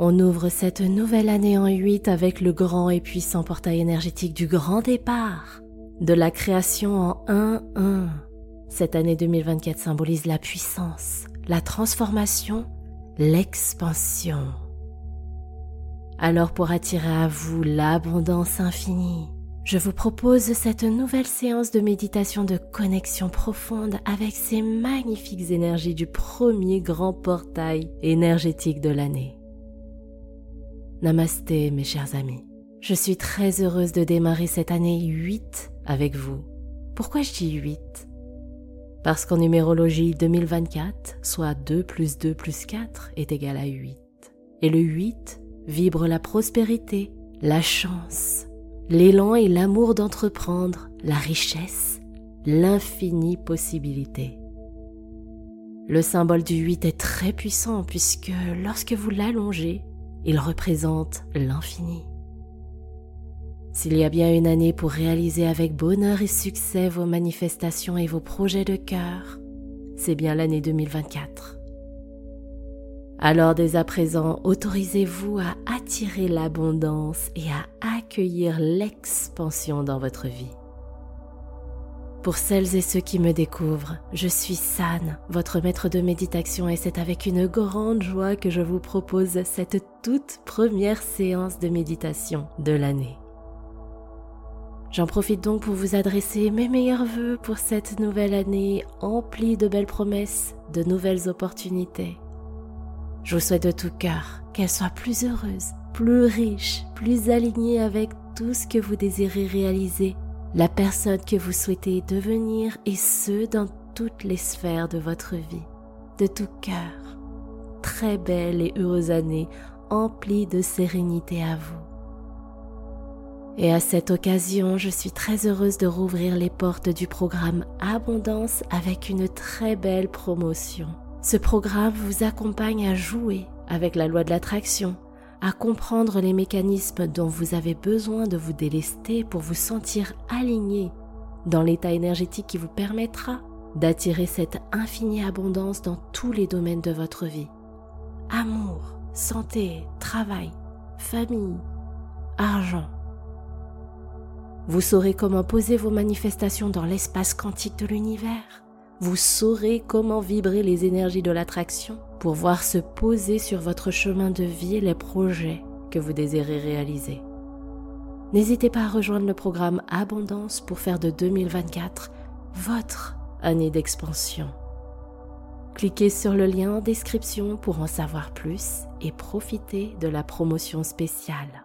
On ouvre cette nouvelle année en 8 avec le grand et puissant portail énergétique du grand départ, de la création en 1-1. Cette année 2024 symbolise la puissance, la transformation, l'expansion. Alors pour attirer à vous l'abondance infinie, je vous propose cette nouvelle séance de méditation de connexion profonde avec ces magnifiques énergies du premier grand portail énergétique de l'année. Namasté mes chers amis. Je suis très heureuse de démarrer cette année 8 avec vous. Pourquoi je dis 8 Parce qu'en numérologie 2024, soit 2 plus 2 plus 4 est égal à 8. Et le 8 vibre la prospérité, la chance, l'élan et l'amour d'entreprendre, la richesse, l'infinie possibilité. Le symbole du 8 est très puissant puisque lorsque vous l'allongez, il représente l'infini. S'il y a bien une année pour réaliser avec bonheur et succès vos manifestations et vos projets de cœur, c'est bien l'année 2024. Alors dès à présent, autorisez-vous à attirer l'abondance et à accueillir l'expansion dans votre vie. Pour celles et ceux qui me découvrent, je suis San, votre maître de méditation, et c'est avec une grande joie que je vous propose cette toute première séance de méditation de l'année. J'en profite donc pour vous adresser mes meilleurs voeux pour cette nouvelle année emplie de belles promesses, de nouvelles opportunités. Je vous souhaite de tout cœur qu'elle soit plus heureuse, plus riche, plus alignée avec tout ce que vous désirez réaliser, la personne que vous souhaitez devenir et ce dans toutes les sphères de votre vie. De tout cœur. Très belle et heureuse année emplie de sérénité à vous. Et à cette occasion, je suis très heureuse de rouvrir les portes du programme Abondance avec une très belle promotion. Ce programme vous accompagne à jouer avec la loi de l'attraction, à comprendre les mécanismes dont vous avez besoin de vous délester pour vous sentir aligné dans l'état énergétique qui vous permettra d'attirer cette infinie abondance dans tous les domaines de votre vie. Amour, santé, travail, famille, argent vous saurez comment poser vos manifestations dans l'espace quantique de l'univers. Vous saurez comment vibrer les énergies de l'attraction pour voir se poser sur votre chemin de vie les projets que vous désirez réaliser. N'hésitez pas à rejoindre le programme Abondance pour faire de 2024 votre année d'expansion. Cliquez sur le lien en description pour en savoir plus et profiter de la promotion spéciale.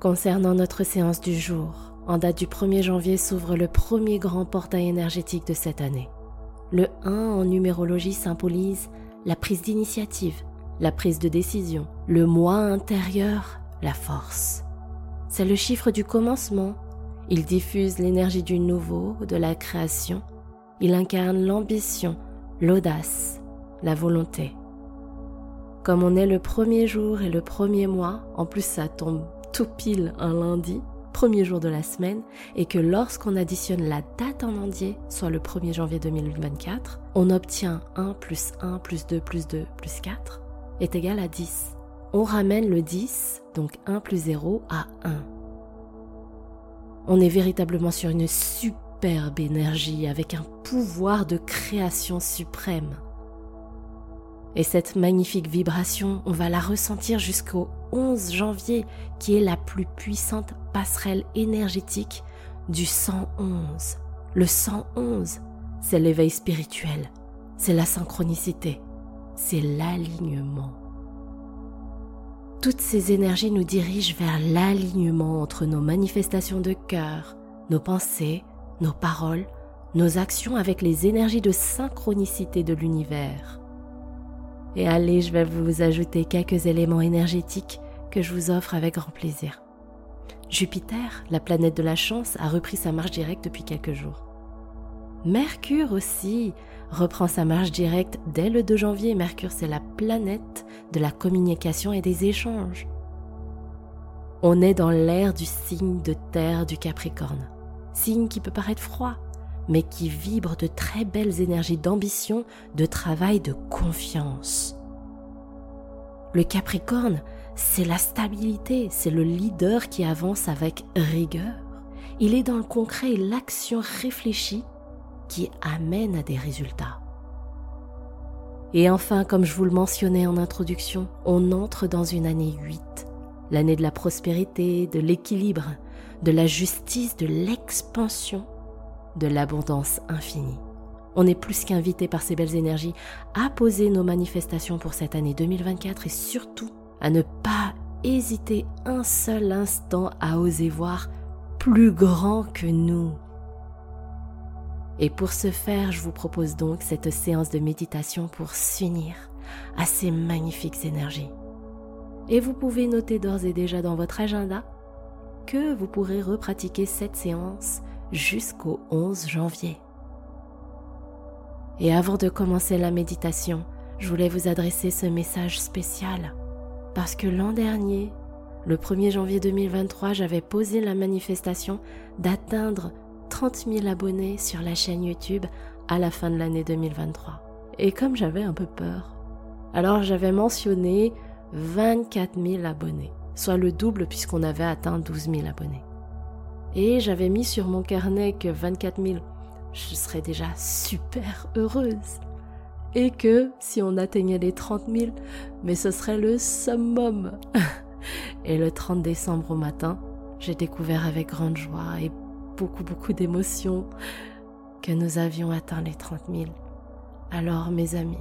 Concernant notre séance du jour, en date du 1er janvier s'ouvre le premier grand portail énergétique de cette année. Le 1 en numérologie symbolise la prise d'initiative, la prise de décision, le moi intérieur, la force. C'est le chiffre du commencement. Il diffuse l'énergie du nouveau, de la création. Il incarne l'ambition, l'audace, la volonté. Comme on est le premier jour et le premier mois, en plus ça tombe tout pile un lundi, premier jour de la semaine, et que lorsqu'on additionne la date en entier, soit le 1er janvier 2024, on obtient 1 plus 1 plus 2 plus 2 plus 4 est égal à 10. On ramène le 10, donc 1 plus 0, à 1. On est véritablement sur une superbe énergie avec un pouvoir de création suprême. Et cette magnifique vibration, on va la ressentir jusqu'au 11 janvier, qui est la plus puissante passerelle énergétique du 111. Le 111, c'est l'éveil spirituel, c'est la synchronicité, c'est l'alignement. Toutes ces énergies nous dirigent vers l'alignement entre nos manifestations de cœur, nos pensées, nos paroles, nos actions avec les énergies de synchronicité de l'univers. Et allez, je vais vous ajouter quelques éléments énergétiques que je vous offre avec grand plaisir. Jupiter, la planète de la chance, a repris sa marche directe depuis quelques jours. Mercure aussi reprend sa marche directe dès le 2 janvier. Mercure, c'est la planète de la communication et des échanges. On est dans l'ère du signe de terre du Capricorne. Signe qui peut paraître froid, mais qui vibre de très belles énergies d'ambition, de travail, de confiance. Le Capricorne, c'est la stabilité, c'est le leader qui avance avec rigueur. Il est dans le concret et l'action réfléchie qui amène à des résultats. Et enfin, comme je vous le mentionnais en introduction, on entre dans une année 8, l'année de la prospérité, de l'équilibre, de la justice, de l'expansion, de l'abondance infinie. On est plus qu'invité par ces belles énergies à poser nos manifestations pour cette année 2024 et surtout à ne pas hésiter un seul instant à oser voir plus grand que nous. Et pour ce faire, je vous propose donc cette séance de méditation pour s'unir à ces magnifiques énergies. Et vous pouvez noter d'ores et déjà dans votre agenda que vous pourrez repratiquer cette séance jusqu'au 11 janvier. Et avant de commencer la méditation, je voulais vous adresser ce message spécial. Parce que l'an dernier, le 1er janvier 2023, j'avais posé la manifestation d'atteindre 30 000 abonnés sur la chaîne YouTube à la fin de l'année 2023. Et comme j'avais un peu peur, alors j'avais mentionné 24 000 abonnés, soit le double puisqu'on avait atteint 12 000 abonnés. Et j'avais mis sur mon carnet que 24 000, je serais déjà super heureuse. Et que si on atteignait les 30 000, mais ce serait le summum. Et le 30 décembre au matin, j'ai découvert avec grande joie et beaucoup, beaucoup d'émotions que nous avions atteint les 30 000. Alors, mes amis,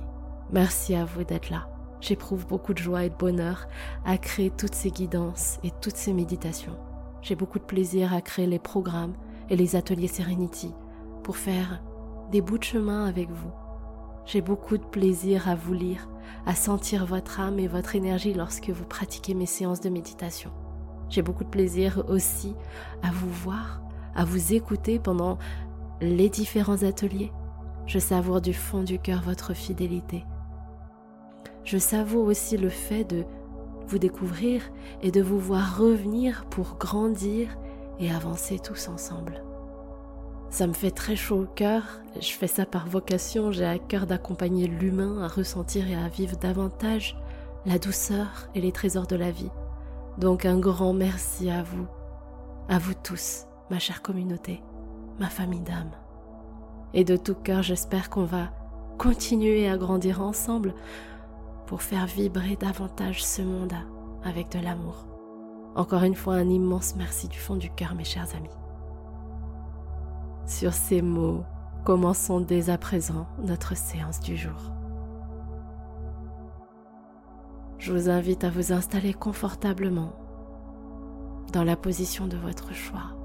merci à vous d'être là. J'éprouve beaucoup de joie et de bonheur à créer toutes ces guidances et toutes ces méditations. J'ai beaucoup de plaisir à créer les programmes et les ateliers Serenity pour faire des bouts de chemin avec vous. J'ai beaucoup de plaisir à vous lire, à sentir votre âme et votre énergie lorsque vous pratiquez mes séances de méditation. J'ai beaucoup de plaisir aussi à vous voir à vous écouter pendant les différents ateliers. Je savoure du fond du cœur votre fidélité. Je savoure aussi le fait de vous découvrir et de vous voir revenir pour grandir et avancer tous ensemble. Ça me fait très chaud au cœur, je fais ça par vocation, j'ai à cœur d'accompagner l'humain à ressentir et à vivre davantage la douceur et les trésors de la vie. Donc un grand merci à vous, à vous tous ma chère communauté, ma famille d'âme. Et de tout cœur, j'espère qu'on va continuer à grandir ensemble pour faire vibrer davantage ce monde avec de l'amour. Encore une fois, un immense merci du fond du cœur, mes chers amis. Sur ces mots, commençons dès à présent notre séance du jour. Je vous invite à vous installer confortablement dans la position de votre choix.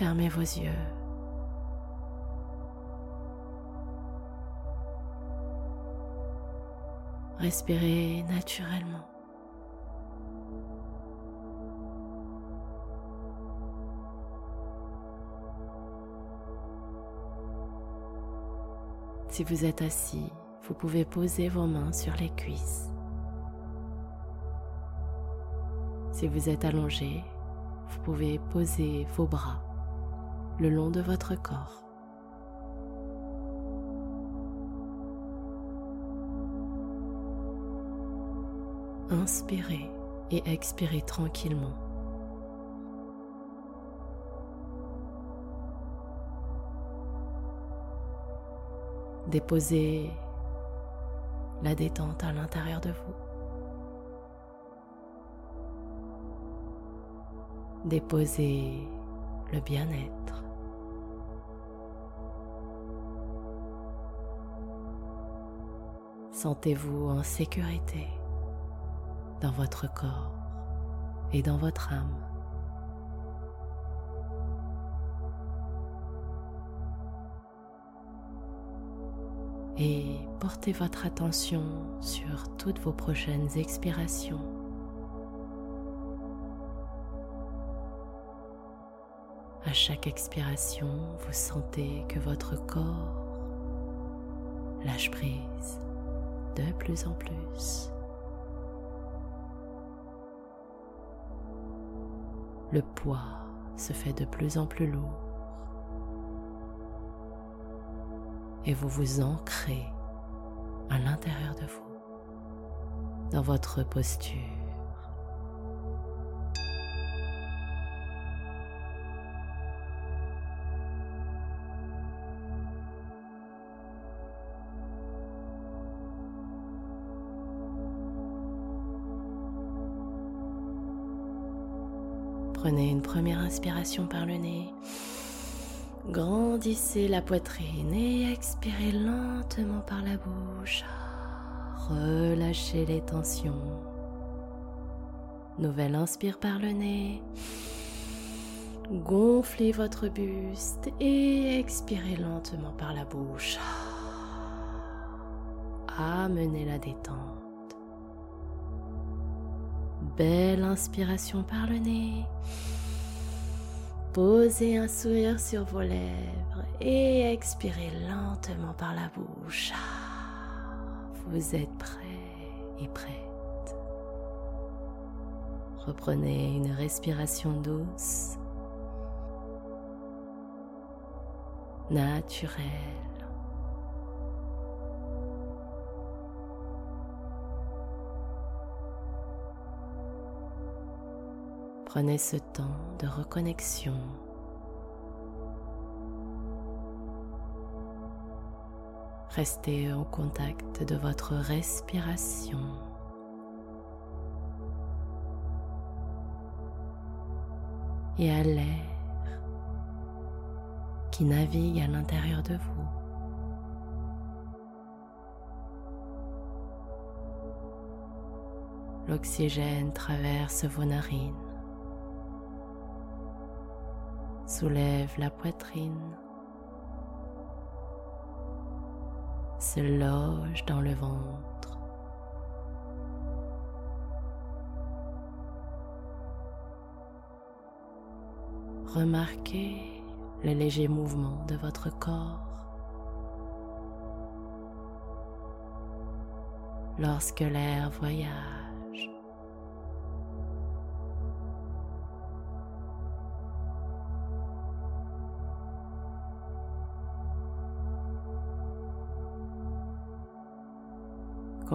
Fermez vos yeux. Respirez naturellement. Si vous êtes assis, vous pouvez poser vos mains sur les cuisses. Si vous êtes allongé, vous pouvez poser vos bras le long de votre corps. Inspirez et expirez tranquillement. Déposez la détente à l'intérieur de vous. Déposez le bien-être. Sentez-vous en sécurité dans votre corps et dans votre âme. Et portez votre attention sur toutes vos prochaines expirations. À chaque expiration, vous sentez que votre corps lâche prise de plus en plus. Le poids se fait de plus en plus lourd. et vous vous ancrez à l'intérieur de vous, dans votre posture. Première inspiration par le nez. Grandissez la poitrine et expirez lentement par la bouche. Relâchez les tensions. Nouvelle inspire par le nez. Gonflez votre buste et expirez lentement par la bouche. Amenez la détente. Belle inspiration par le nez. Posez un sourire sur vos lèvres et expirez lentement par la bouche. Vous êtes prêt et prête. Reprenez une respiration douce, naturelle. Prenez ce temps de reconnexion. Restez en contact de votre respiration. Et à l'air qui navigue à l'intérieur de vous. L'oxygène traverse vos narines soulève la poitrine, se loge dans le ventre. Remarquez le léger mouvement de votre corps. Lorsque l'air voyage,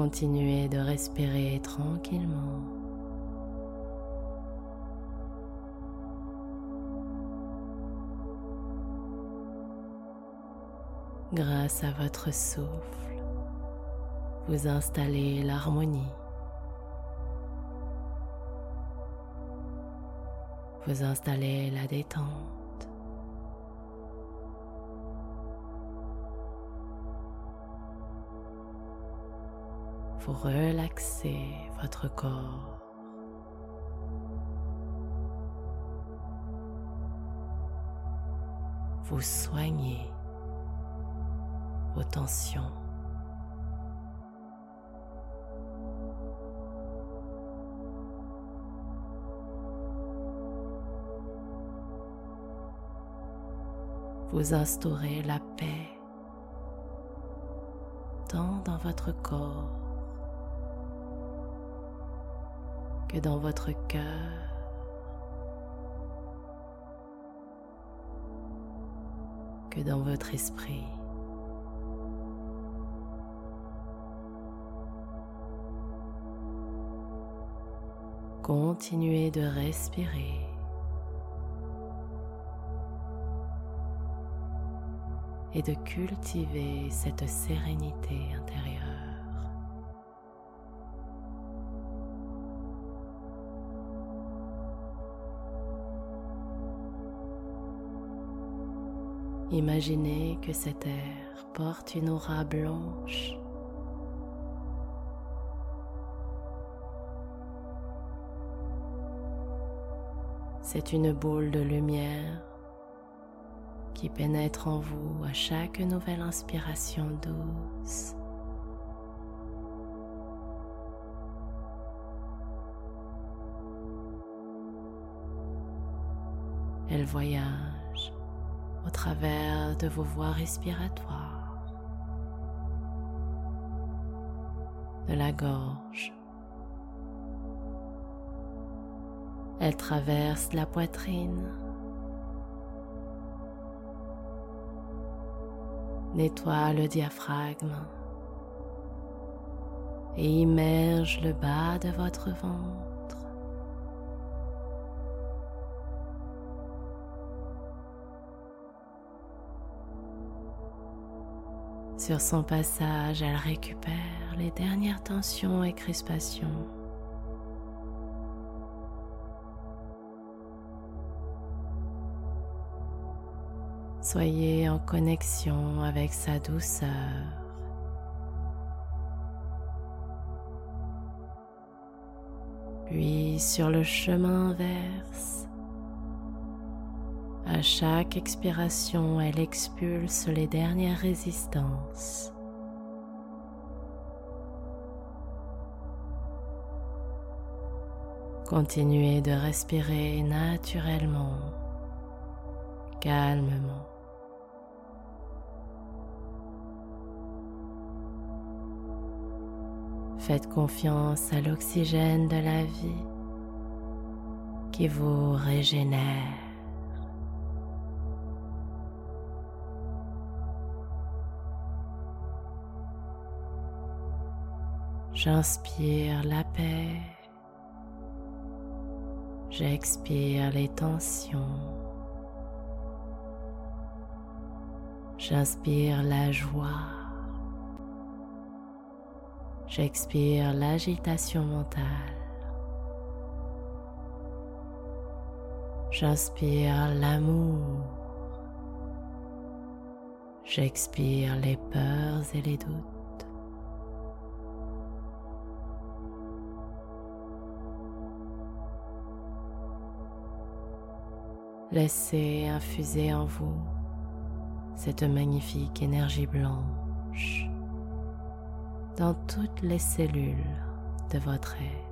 Continuez de respirer tranquillement. Grâce à votre souffle, vous installez l'harmonie. Vous installez la détente. Vous relaxez votre corps. Vous soignez vos tensions. Vous instaurez la paix dans votre corps que dans votre cœur. que dans votre esprit. Continuez de respirer. et de cultiver cette sérénité intérieure. Imaginez que cet air porte une aura blanche. C'est une boule de lumière qui pénètre en vous à chaque nouvelle inspiration douce. Elle voyage au travers de vos voies respiratoires, de la gorge. Elle traverse la poitrine, Nettoie le diaphragme et immerge le bas de votre ventre. Sur son passage, elle récupère les dernières tensions et crispations. Soyez en connexion avec sa douceur. Puis sur le chemin inverse, à chaque expiration, elle expulse les dernières résistances. Continuez de respirer naturellement, calmement. Faites confiance à l'oxygène de la vie qui vous régénère. J'inspire la paix. J'expire les tensions. J'inspire la joie. J'expire l'agitation mentale. J'inspire l'amour. J'expire les peurs et les doutes. Laissez infuser en vous cette magnifique énergie blanche dans toutes les cellules de votre être.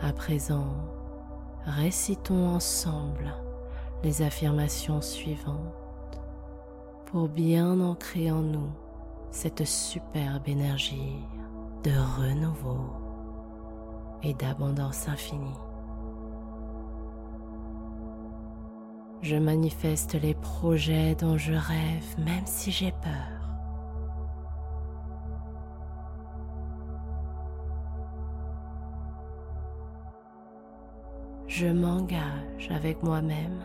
À présent, récitons ensemble les affirmations suivantes pour bien ancrer en nous cette superbe énergie de renouveau et d'abondance infinie. Je manifeste les projets dont je rêve même si j'ai peur. Je m'engage avec moi-même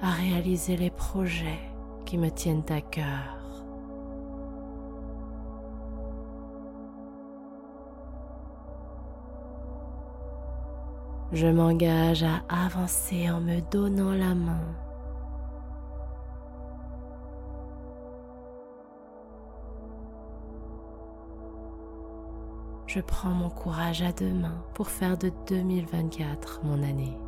à réaliser les projets qui me tiennent à cœur Je m'engage à avancer en me donnant la main. Je prends mon courage à deux mains pour faire de 2024 mon année.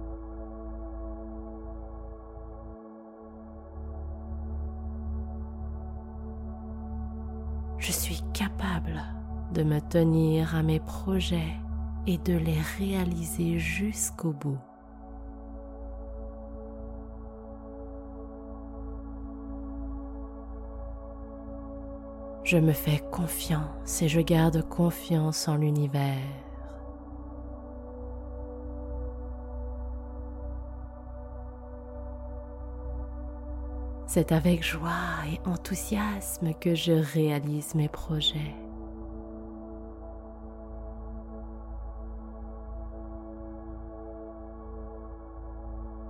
Je suis capable de me tenir à mes projets et de les réaliser jusqu'au bout. Je me fais confiance et je garde confiance en l'univers. C'est avec joie et enthousiasme que je réalise mes projets.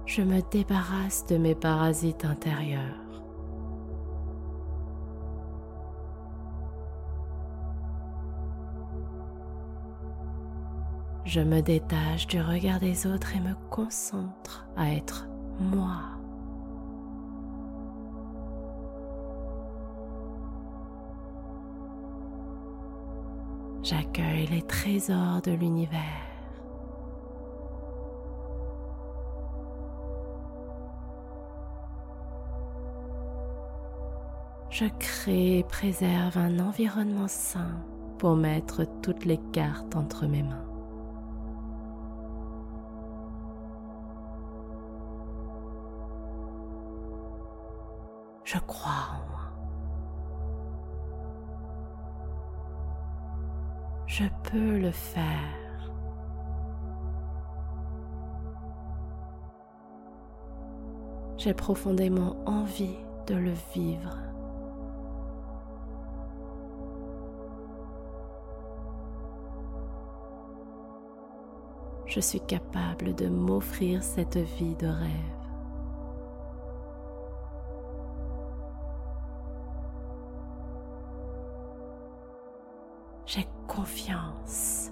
je me débarrasse de mes parasites intérieurs. Je me détache du regard des autres et me concentre à être moi. J'accueille les trésors de l'univers. je crée et préserve un environnement sain pour mettre toutes les cartes entre mes mains. Je crois en moi. Je peux le faire. J'ai profondément envie de le vivre. Je suis capable de m'offrir cette vie de rêve. Confiance.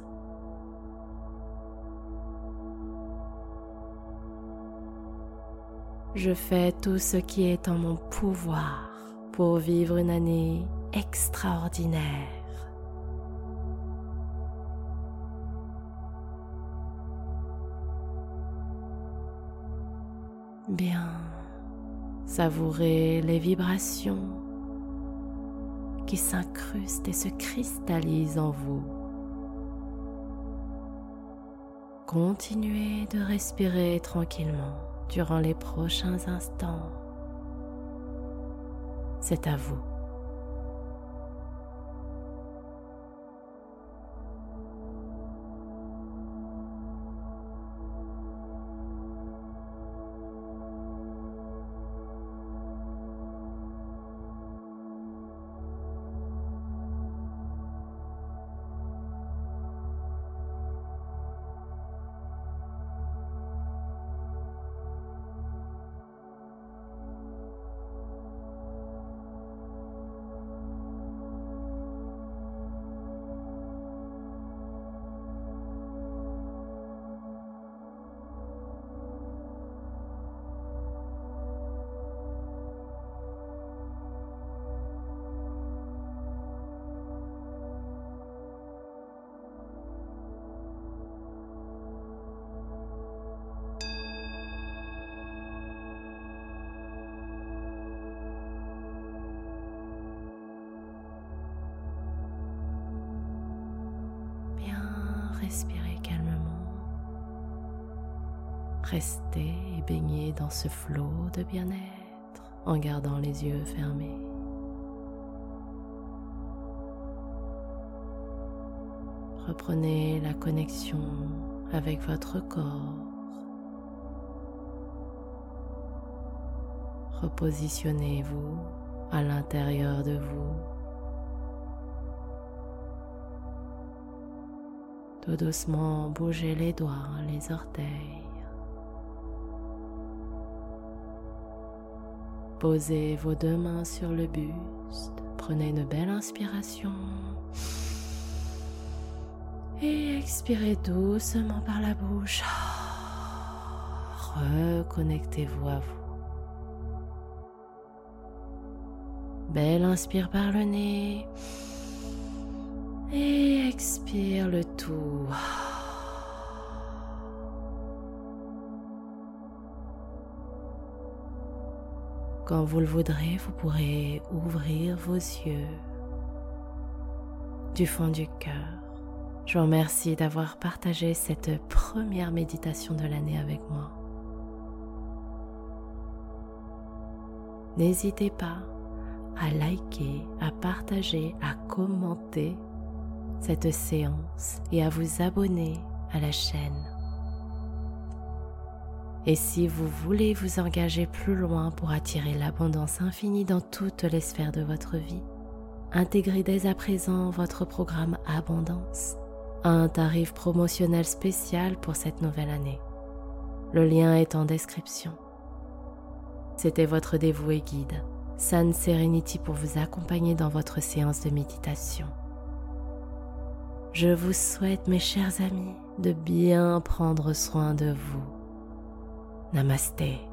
Je fais tout ce qui est en mon pouvoir pour vivre une année extraordinaire. Bien, savourez les vibrations qui s'incrustent et se cristallisent en vous. Continuez de respirer tranquillement durant les prochains instants. C'est à vous. Respirez calmement. Restez et dans ce flot de bien-être en gardant les yeux fermés. Reprenez la connexion avec votre corps. Repositionnez-vous à l'intérieur de vous Doucement bougez les doigts, les orteils. Posez vos deux mains sur le buste. Prenez une belle inspiration. Et expirez doucement par la bouche. Reconnectez-vous à vous. Belle inspire par le nez. Et expire le tout. Quand vous le voudrez, vous pourrez ouvrir vos yeux du fond du cœur. Je vous remercie d'avoir partagé cette première méditation de l'année avec moi. N'hésitez pas à liker, à partager, à commenter cette séance et à vous abonner à la chaîne. Et si vous voulez vous engager plus loin pour attirer l'abondance infinie dans toutes les sphères de votre vie, intégrez dès à présent votre programme Abondance à un tarif promotionnel spécial pour cette nouvelle année. Le lien est en description. C'était votre dévoué guide, San Serenity, pour vous accompagner dans votre séance de méditation. Je vous souhaite, mes chers amis, de bien prendre soin de vous. Namasté.